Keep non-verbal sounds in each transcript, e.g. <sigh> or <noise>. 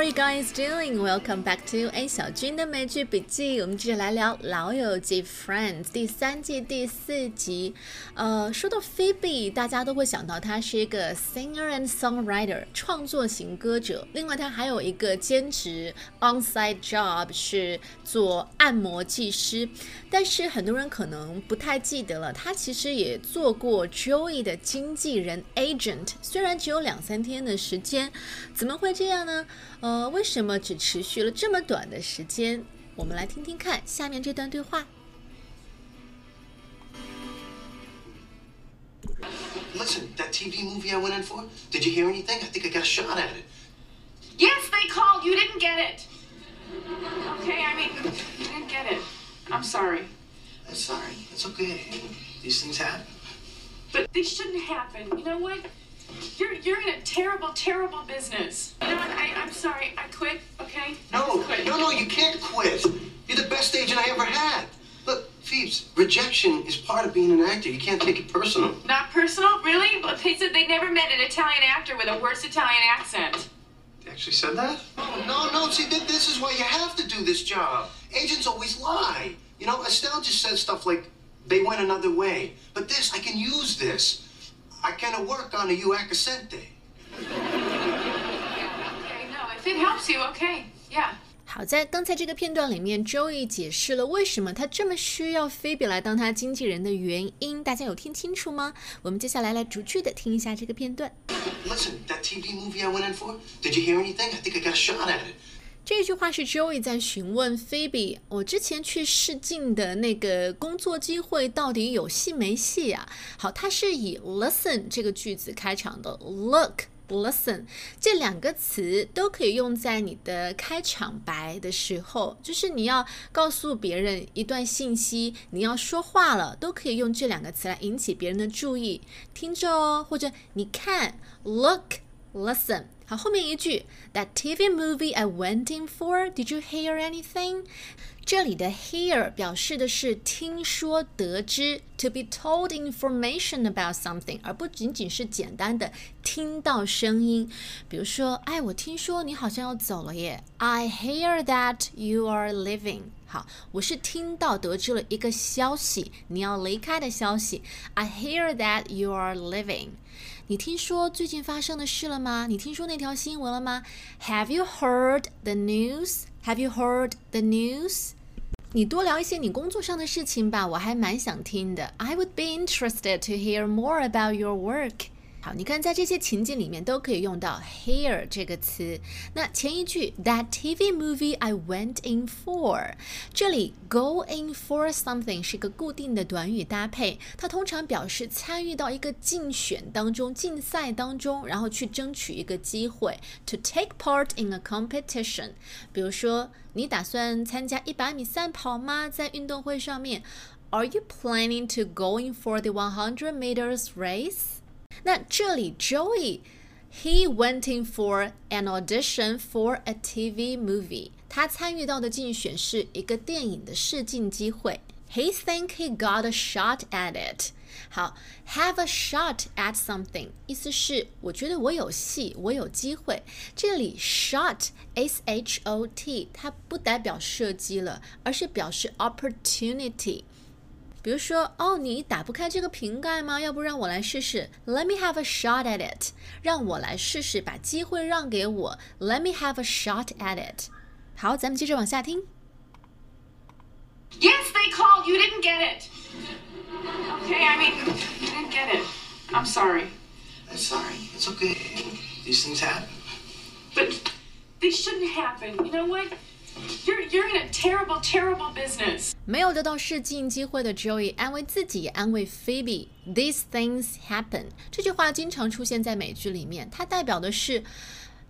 are you guys doing? Welcome back to A 小军的美剧笔记。我们接着来聊《老友记》Friends 第三季第四集。呃，说到 Phoebe，大家都会想到她是一个 singer and songwriter 创作型歌者。另外，她还有一个兼职 onside job 是做按摩技师。但是很多人可能不太记得了，她其实也做过 Joey 的经纪人 agent。虽然只有两三天的时间，怎么会这样呢？呃，为什么只持续了这么短的时间？我们来听听看下面这段对话。Listen, that TV movie I went in for, did you hear anything? I think I got a shot at it. Yes, they called. You didn't get it. Okay, I mean, you didn't get it. I'm sorry. I'm sorry. It's okay. These things happen. But they shouldn't happen. You know what? You're you're in a terrible, terrible business. You know what? I, I'm sorry. I quit, okay? No, quit. no, no, you can't quit. You're the best agent I ever had. Look, Pheebs, rejection is part of being an actor. You can't take it personal. Not personal? Really? But they said they never met an Italian actor with a worse Italian accent. They actually said that? Oh, no, no. See, th- this is why you have to do this job. Agents always lie. You know, Estelle just said stuff like, they went another way. But this, I can use this. I kind of work on a U accente. Okay, no, if it helps you, okay. Yeah. 好在刚才这个片段里面，Joey 解释了为什么他这么需要菲比来当他经纪人的原因，大家有听清楚吗？我们接下来来逐句的听一下这个片段。Listen, that TV movie I went in for, did you hear anything? I think I got shot at it. 这句话是 Joey 在询问 Phoebe：“ 我之前去试镜的那个工作机会到底有戏没戏啊？”好，它是以 listen 这个句子开场的，look。Listen，这两个词都可以用在你的开场白的时候，就是你要告诉别人一段信息，你要说话了，都可以用这两个词来引起别人的注意。听着哦，或者你看，look。Listen，好，后面一句，That TV movie I went in for, did you hear anything？这里的 hear 表示的是听说、得知，to be told information about something，而不仅仅是简单的听到声音。比如说，哎，我听说你好像要走了耶，I hear that you are leaving。 好，我是听到得知了一个消息，你要离开的消息。I hear that you are leaving。你听说最近发生的事了吗？你听说那条新闻了吗？Have you heard the news? Have you heard the news? 你多聊一些你工作上的事情吧，我还蛮想听的。I would be interested to hear more about your work. 好，你看在这些情景里面都可以用到 hear 这个词。那前一句 That TV movie I went in for，这里 go in for something 是一个固定的短语搭配，它通常表示参与到一个竞选当中、竞赛当中，然后去争取一个机会，to take part in a competition。比如说，你打算参加一百米赛跑吗？在运动会上面，Are you planning to going for the 100 meters race？那这里 Joey he went in for an audition for a TV movie。他参与到的竞选是一个电影的试镜机会。He think he got a shot at it。好，have a shot at something，意思是我觉得我有戏，我有机会。这里 shot s h o t 它不代表射击了，而是表示 opportunity。 比如说，哦，你打不开这个瓶盖吗？要不让我来试试？Let me have a shot at it。让我来试试，把机会让给我。Let me have a shot at it。好，咱们接着往下听。 Yes, they called. You didn't get it. Okay, I mean, you didn't get it. I'm sorry. I'm sorry. It's okay. These things happen. But they shouldn't happen. You know what? You're you're in a terrible, terrible business. 没有得到试镜机会的 Joey 安慰自己，安慰 Phoebe。These things happen。这句话经常出现在美剧里面，它代表的是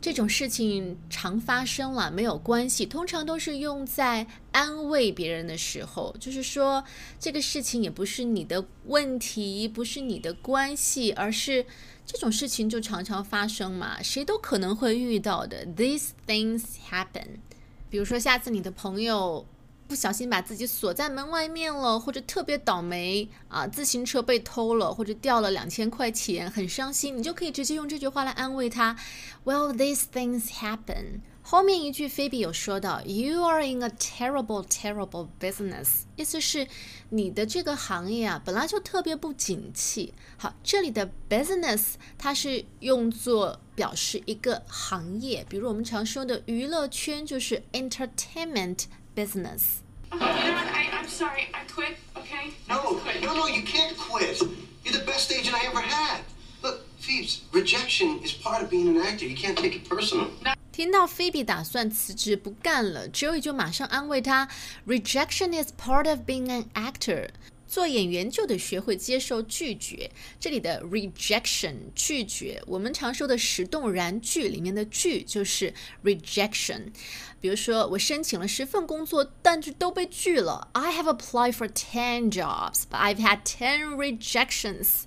这种事情常发生了，没有关系。通常都是用在安慰别人的时候，就是说这个事情也不是你的问题，不是你的关系，而是这种事情就常常发生嘛，谁都可能会遇到的。These things happen。比如说，下次你的朋友不小心把自己锁在门外面了，或者特别倒霉啊，自行车被偷了，或者掉了两千块钱，很伤心，你就可以直接用这句话来安慰他。Well, these things happen. 后面一句菲比有说到，You are in a terrible, terrible business，意思是你的这个行业啊本来就特别不景气。好，这里的 business 它是用作表示一个行业，比如我们常说的娱乐圈就是 entertainment business。I'm sorry, I quit. Okay. No, no, no, you can't quit. You're the best agent I ever had. Look, Pheebs, rejection is part of being an actor. You can't take it personal. 听到菲比打算辞职不干了，Joey 就马上安慰他：“Rejection is part of being an actor。”做演员就得学会接受拒绝。这里的 rejection 拒绝，我们常说的十动然拒里面的拒就是 rejection。比如说，我申请了十份工作，但是都被拒了。I have applied for ten jobs, but I've had ten rejections.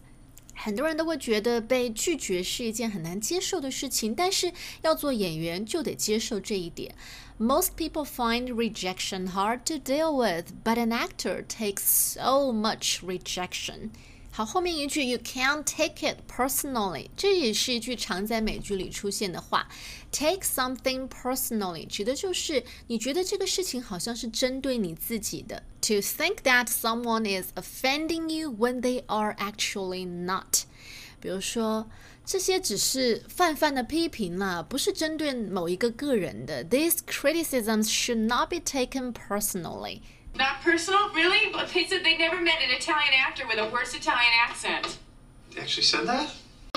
很多人都会觉得被拒绝是一件很难接受的事情，但是要做演员就得接受这一点。Most people find rejection hard to deal with, but an actor takes so much rejection. 好，后面一句 "You can't take it personally"，这也是一句常在美剧里出现的话。Take something personally 指的就是你觉得这个事情好像是针对你自己的。To think that someone is offending you when they are actually not。 比如说，这些只是泛泛的批评啦，不是针对某一个个人的。These criticisms should not be taken personally。 Not personal, really? But they said they never met an Italian actor with a worse Italian accent. They actually said that?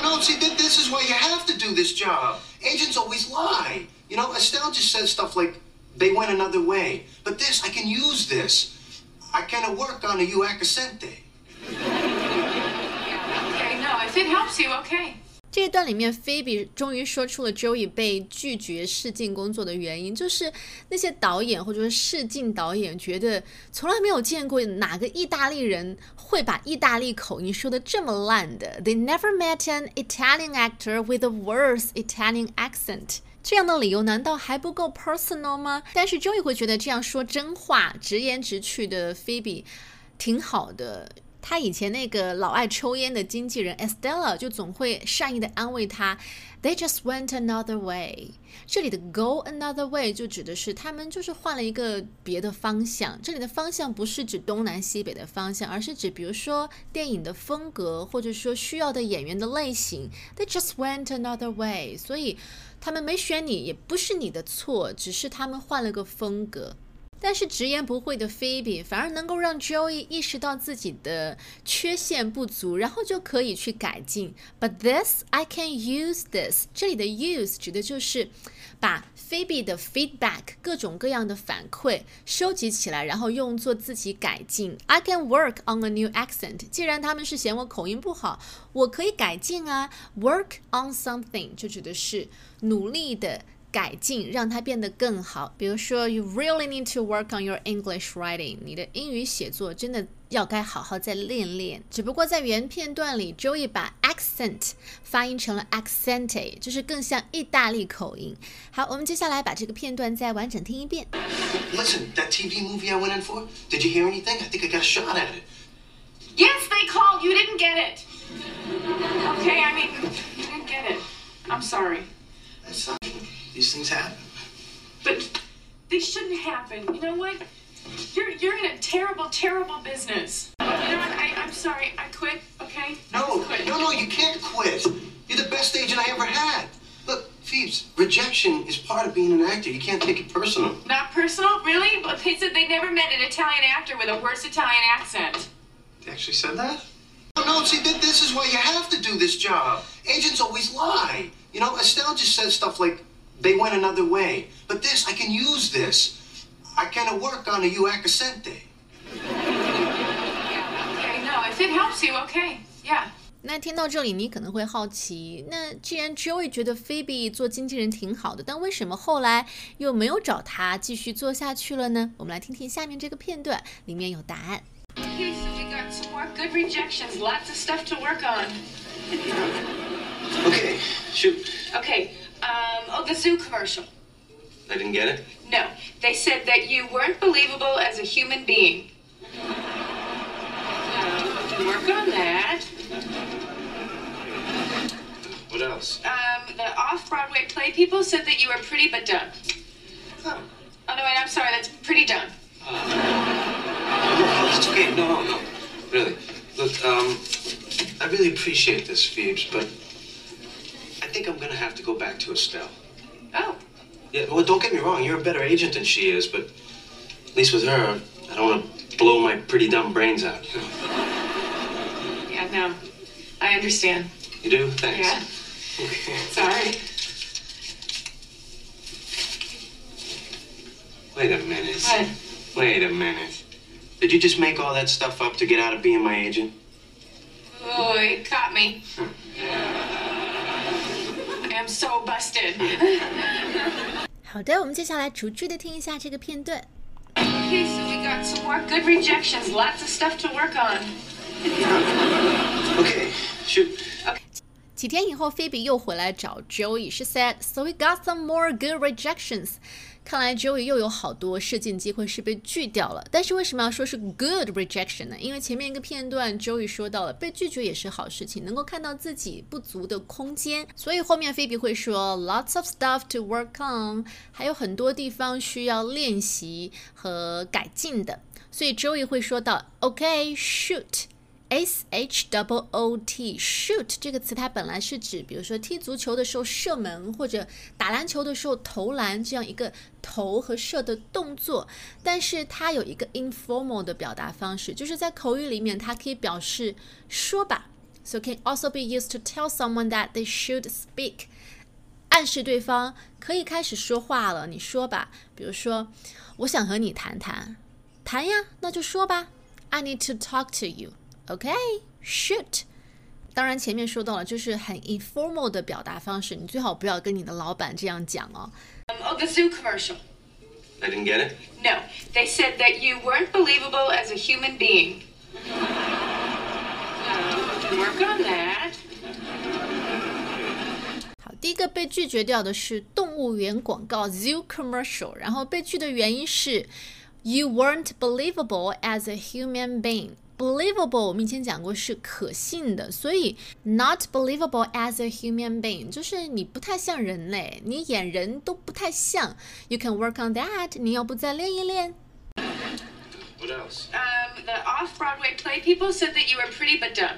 No, see, th- this is why you have to do this job. Agents always lie. You know, Estelle just says stuff like, they went another way. But this, I can use this. I kind of work on a U accente. It helps you, OK 这一段里面，菲比终于说出了 Joey 被拒绝试镜工作的原因，就是那些导演或者说试镜导演觉得从来没有见过哪个意大利人会把意大利口音说的这么烂的。They never met an Italian actor with a worse Italian accent。这样的理由难道还不够 personal 吗？但是 Joey 会觉得这样说真话、直言直去的菲比挺好的。他以前那个老爱抽烟的经纪人 Estella 就总会善意的安慰他，They just went another way。这里的 go another way 就指的是他们就是换了一个别的方向。这里的方向不是指东南西北的方向，而是指比如说电影的风格，或者说需要的演员的类型。They just went another way。所以他们没选你也不是你的错，只是他们换了个风格。但是直言不讳的菲比反而能够让 Joey 意识到自己的缺陷不足，然后就可以去改进。But this I can use this，这里的 use 指的就是把菲比的 feedback 各种各样的反馈收集起来，然后用作自己改进。I can work on a new accent。既然他们是嫌我口音不好，我可以改进啊。Work on something 就指的是努力的。改进，让它变得更好。比如说，You really need to work on your English writing。你的英语写作真的要该好好再练练。只不过在原片段里，Joey 把 accent 发音成了 accente，就是更像意大利口音。好，我们接下来把这个片段再完整听一遍。 Listen, that TV movie I went in for, did you hear anything? I think I got a shot at it. Yes, they called. You didn't get it. Okay, I mean, you didn't get it. I'm sorry. That's not, these things happen. But they shouldn't happen. You know what? You're you're in a terrible, terrible business. You know what? I, I'm sorry. I quit. Okay. No, quit. no, no, you can't quit. You're the best agent I ever had. Look, Pheebs, rejection is part of being an actor. You can't take it personal. Not personal, really. But they said they never met an Italian actor with a worse Italian accent. They actually said that? No, no, see, th- this is why you have to do this job. Agents always lie. You know, Estelle just says stuff like, they went another way. But this, I can use this. I kind of work on a U accente. Okay. No, if it helps you, okay. Yeah. 那听到这里，你可能会好奇，那既然 Joey 觉得 Phoebe 做经纪人挺好的，但为什么后来又没有找他继续做下去了呢？我们来听听下面这个片段，里面有答案。 Okay, so we got some more good rejections. Lots of stuff to work on. <laughs> Okay, shoot. Okay. Um, oh, the zoo commercial. I didn't get it. No, they said that you weren't believable as a human being. Um, work on that. What else? Um, the off-Broadway play people said that you were pretty but dumb. Oh. Oh, no, wait, I'm sorry. That's pretty dumb. No, it's okay. No, no, no. Really. Look, um, I really appreciate this, Pheebs, but think I'm gonna have to go back to Estelle. Oh. Yeah, well, don't get me wrong. You're a better agent than she is, but at least with her, I don't want to blow my pretty dumb brains out. You, know? <laughs> Yeah, no. I understand. you do? Thanks. Yeah. Okay. Sorry. Wait a minute. What? Wait a minute. Did you just make all that stuff up to get out of being my agent? Oh, he caught me. I am so busted. <laughs> 好的，我们接下来逐句的听一下这个片段。 Okay, so we got some more good rejections. Lots of stuff to work on. Okay, shoot. 几天以后，菲比又回来找 Joey。She said, "So we got some more good rejections." 看来 Joey 又有好多试镜机会是被拒掉了。但是为什么要说是 good rejection 呢？因为前面一个片段 Joey 说到了被拒绝也是好事情，能够看到自己不足的空间。所以后面菲比会说 lots of stuff to work on，还有很多地方需要练习和改进的。所以 Joey 会说到，OK，shoot、S H O O T shoot 这个词，它本来是指，比如说踢足球的时候射门，或者打篮球的时候投篮这样一个投和射的动作。但是它有一个 informal 的表达方式，就是在口语里面，它可以表示说吧，so can also be used to tell someone that they should speak，暗示对方可以开始说话了。你说吧，比如说，我想和你谈谈，谈呀，那就说吧。I need to talk to you. OK, shoot. 当然，前面说到了，就是很 informal 的表达方式，你最好不要跟你的老板这样讲哦。 Um, oh, the zoo commercial. I didn't get it. No, they said that you weren't believable as a human being. Uh, work on that. 好，第一个被拒绝掉的是动物园广告 zoo commercial，然后被拒的原因是 you weren't believable as a human being。 believable 我们以前讲过是可信的，所以 not believable as a human being 就是你不太像人类，你演人都不太像。You can work on that，你要不再练一练？ What else? Um, the off-Broadway play people said that you were pretty but dumb.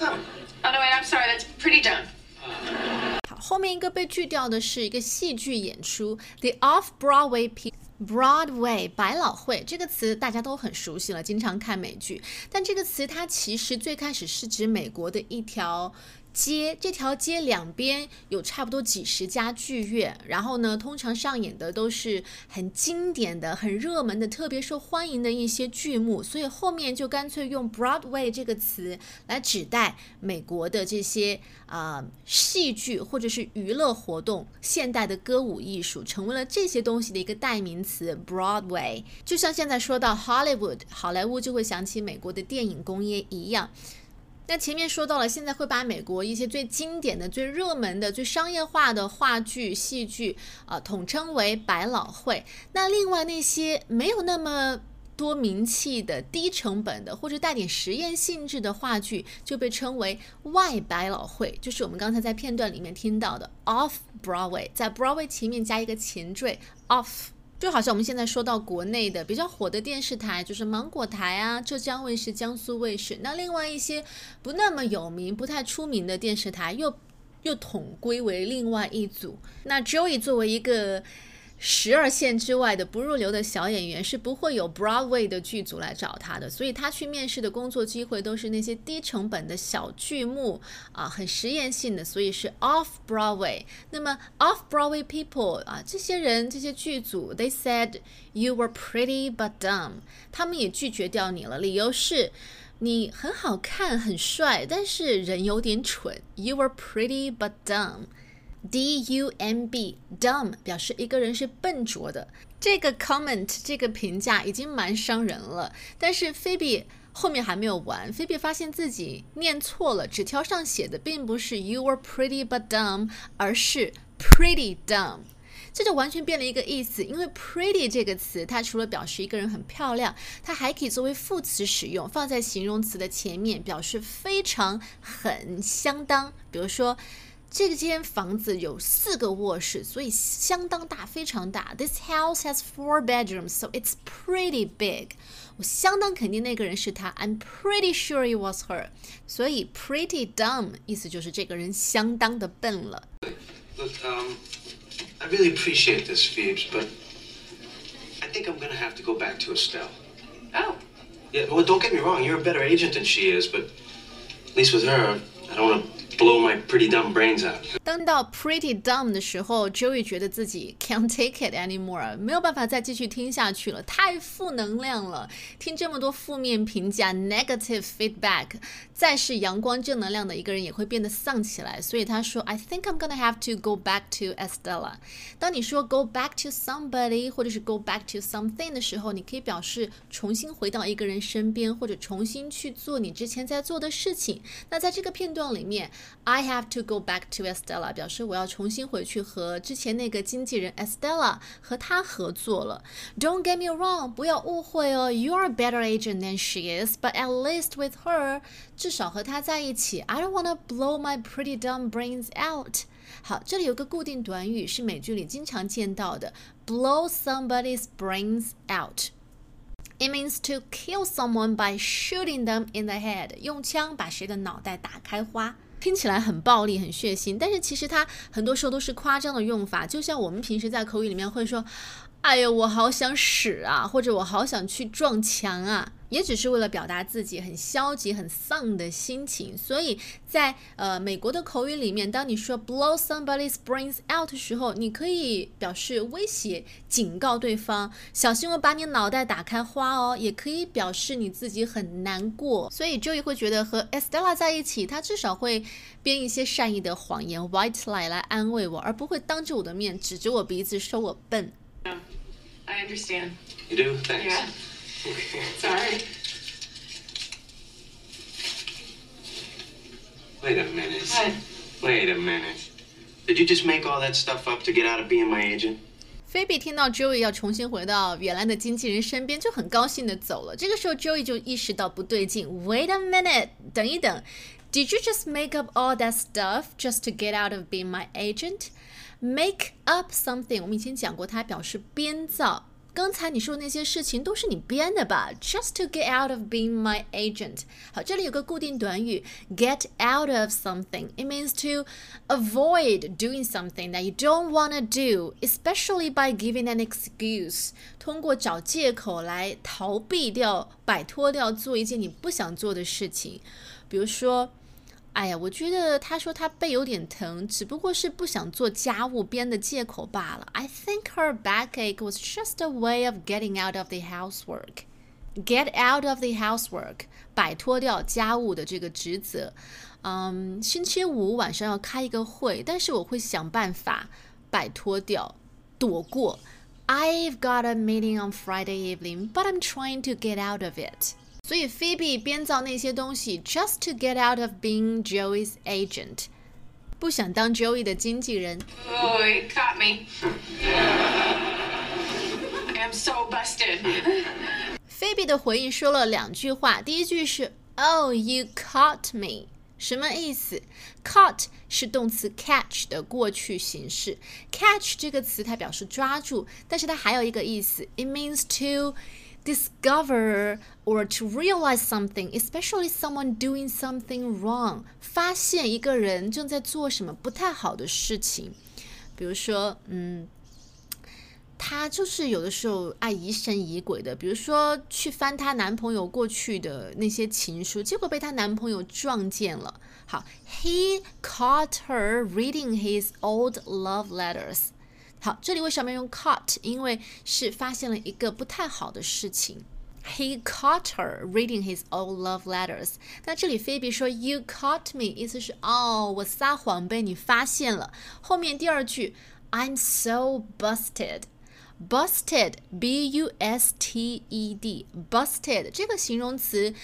Oh. Oh no, wait, I'm sorry. That's pretty dumb. <laughs> 好，后面一个被拒掉的是一个戏剧演出，The Off-Broadway P。 Broadway 百老汇这个词大家都很熟悉了，经常看美剧。但这个词它其实最开始是指美国的一条街，这条街两边有差不多几十家剧院，然后呢，通常上演的都是很经典的、很热门的、特别受欢迎的一些剧目，所以后面就干脆用 Broadway 这个词来指代美国的这些啊、戏剧或者是娱乐活动、现代的歌舞艺术，成为了这些东西的一个代名词。Broadway 就像现在说到 Hollywood，好莱坞就会想起美国的电影工业一样。那前面说到了，现在会把美国一些最经典的、最热门的、最商业化的话剧、戏剧啊、呃，统称为百老汇。那另外那些没有那么多名气的、低成本的或者带点实验性质的话剧，就被称为外百老汇，就是我们刚才在片段里面听到的 Off Broadway，在 Broadway 前面加一个前缀 Off。就好像我们现在说到国内的比较火的电视台，就是芒果台啊、浙江卫视、江苏卫视。那另外一些不那么有名、不太出名的电视台，又又统归为另外一组。那 Joey 作为一个十二线之外的不入流的小演员，是不会有 Broadway 的剧组来找他的，所以他去面试的工作机会都是那些低成本的小剧目啊，很实验性的，所以是 Off Broadway。那么 Off Broadway people 啊，这些人这些剧组，They said you were pretty but dumb，他们也拒绝掉你了，理由是。你很好看，很帅，但是人有点蠢。You were pretty but dumb. D U M B dumb 表示一个人是笨拙的。这个 comment 这个评价已经蛮伤人了。但是菲比后面还没有完，菲比发现自己念错了，纸条上写的并不是 You were pretty but dumb，而是 pretty dumb。这就完全变了一个意思，因为 pretty 这个词，它除了表示一个人很漂亮，它还可以作为副词使用，放在形容词的前面，表示非常、很、相当。比如说，这间房子有四个卧室，所以相当大，非常大。This house has four bedrooms, so it's pretty big. 我相当肯定那个人是他。I'm pretty sure it was her. 所以 pretty dumb 意思就是这个人相当的笨了。Look, um, I really appreciate this, Phoebes, but I think I'm gonna have to go back to Estelle. Oh, Yeah, well, don't get me wrong, you're a better agent than she is, but at least with her, I don't want to blow my pretty dumb brains out. 当到 pretty dumb 的时候，Joey 觉得自己 can't take it anymore，没有办法再继续听下去了，太负能量了。听这么多负面评价 negative feedback，再是阳光正能量的一个人也会变得丧起来。所以他说，I think I'm gonna have to go back to Estella。当你说 go back to somebody 或者是 go back to something 的时候，你可以表示重新回到一个人身边，或者重新去做你之前在做的事情。那在这个片段里面 ，I have to go back to Estella 表示我要重新回去和之前那个经纪人 Estella 和他合作了。Don't get me wrong，不要误会哦，You're a better agent than she is，but at least with her，至少和她在一起，I don't wanna blow my pretty dumb brains out。好，这里有个固定短语是美剧里经常见到的，blow somebody's brains out。It means to kill someone by shooting them in the head，用枪把谁的脑袋打开花。 听起来很暴力、很血腥，但是其实它很多时候都是夸张的用法。就像我们平时在口语里面会说：“哎呀，我好想屎啊！”或者“我好想去撞墙啊！”也只是为了表达自己很消极、很丧的心情。所以在呃美国的口语里面，当你说 blow somebody's brains out 的时候，你可以表示威胁、警告对方，小心我把你脑袋打开花哦。也可以表示你自己很难过。所以 Joey 会觉得和 Estella 在一起，他至少会编一些善意的谎言 white lie 来安慰我，而不会当着我的面指着我鼻子说我笨。no. I understand. You do? Thanks. Yeah. <laughs> Sorry. Wait a minute. What? Wait a minute. Did you just make all that stuff up to get out of being my agent? 菲比听到 Joey 要重新回到原来的经纪人身边，就很高兴的走了。这个时候，Joey 就意识到不对劲。Wait a minute，等一等，Did you just make up all that stuff just to get out of being my agent? Make up something，我们以前讲过，它表示编造。 刚才你说那些事情都是你编的吧？Just to get out of being my agent。好，这里有个固定短语，get out of something。It means to avoid doing something that you don't want to do, especially by giving an excuse。通过找借口来逃避掉、摆脱掉做一件你不想做的事情。比如说。哎呀，我觉得他说他背有点疼，只不过是不想做家务编的借口罢了。I think her backache was just a way of getting out of the housework. Get out of the housework，摆脱掉家务的这个职责。嗯，星期五晚上要开一个会，但是我会想办法摆脱掉，躲过。I've got a meeting on Friday evening, but I'm trying to get out of it. 所以 Phoebe 编造那些东西，just to get out of being Joey's agent，不想当 Joey 的经纪人。 Oh, it caught me. I am so busted. Phoebe 的回应说了两句话，第一句是 “Oh, you caught me”，什么意思？Caught 是动词 catch 的过去形式。Catch 这个词它表示抓住，但是它还有一个意思，it means to discover or to realize something, especially someone doing something wrong。发现一个人正在做什么不太好的事情，比如说，嗯。她就是有的时候爱疑神疑鬼的，比如说去翻她男朋友过去的那些情书，结果被她男朋友撞见了。好，He caught her reading his old love letters。 好，这里为什么要用 caught？因为是发现了一个不太好的事情。He caught her reading his old love letters。那这里菲比说 “You caught me”，意思是哦，我撒谎被你发现了。后面第二句 “I'm so busted”。busted b u s t e d busted 这个形容词，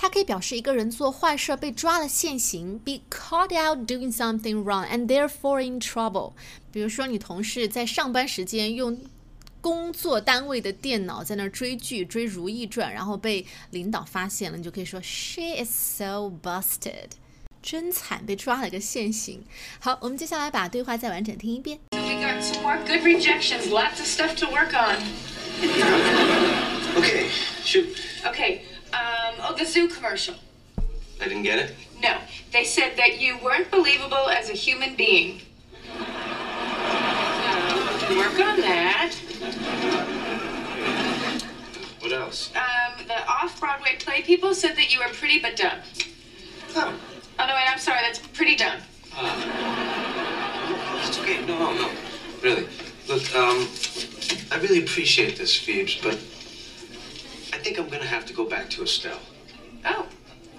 它可以表示一个人做坏事被抓了现行，be caught out doing something wrong and therefore in trouble。比如说，你同事在上班时间用工作单位的电脑在那儿追剧，追《如懿传》，然后被领导发现了，你就可以说 She is so busted。 真惨，被抓了个现行。好，我们接下来把对话再完整听一遍。 So we got some more good rejections, lots of stuff to work on. <laughs> Okay, shoot. Okay, um, oh, the zoo commercial. I didn't get it. No, they said that you weren't believable as a human being. So, work on that. What else? Um, the off-Broadway play people said that you were pretty but dumb. Oh, Oh no, wait, I'm sorry, that's pretty dumb. it's okay. No, no, no. Really. Look, um, I really appreciate this, Pheebs, but I think I'm gonna have to go back to Estelle.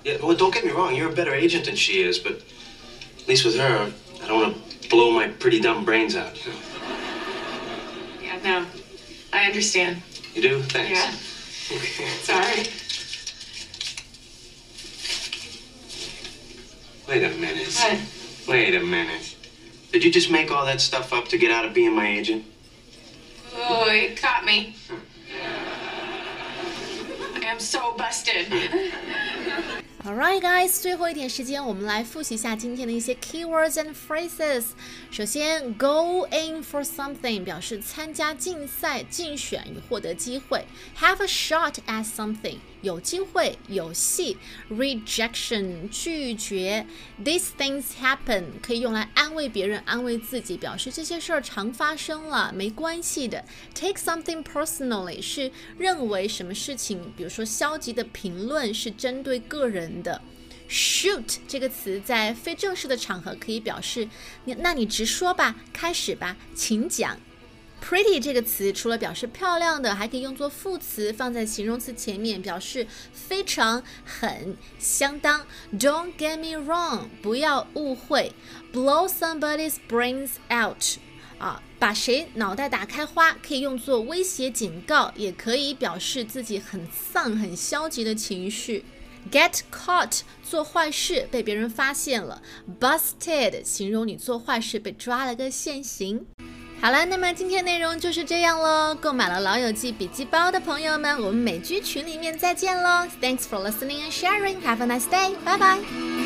Yeah, well, don't get me wrong. You're a better agent than she is, but at least with her, I don't want to blow my pretty dumb brains out. You, know? yeah, no, I understand. you do? Thanks. Yeah, Okay. sorry. Wait a minute. What? Wait a minute. Did you just make all that stuff up to get out of being my agent? Oh, you caught me. I am so busted. Alright, guys，最后一点时间，我们来复习一下今天的一些 keywords and phrases。首先，go in for something 表示参加竞赛、竞选与获得机会；have a shot at something 有机会、有戏；rejection 拒绝；these things happen 可以用来安慰别人、安慰自己，表示这些事儿常发生了，没关系的；take something personally 是认为什么事情，比如说消极的评论是针对个人的。Shoot 这个词在非正式的场合可以表示你，那你直说吧，开始吧，请讲。Pretty 这个词除了表示漂亮的，还可以用作副词，放在形容词前面，表示非常、很、相当。Don't get me wrong，不要误会。Blow somebody's brains out，啊，把谁脑袋打开花，可以用作威胁、警告，也可以表示自己很丧、很消极的情绪。Get caught 做坏事被别人发现了，busted 形容你做坏事被抓了个现行。好了，那么今天内容就是这样喽。购买了《老友记》笔记包的朋友们，我们美剧群里面再见喽。Thanks for listening and sharing. Have a nice day. Bye bye.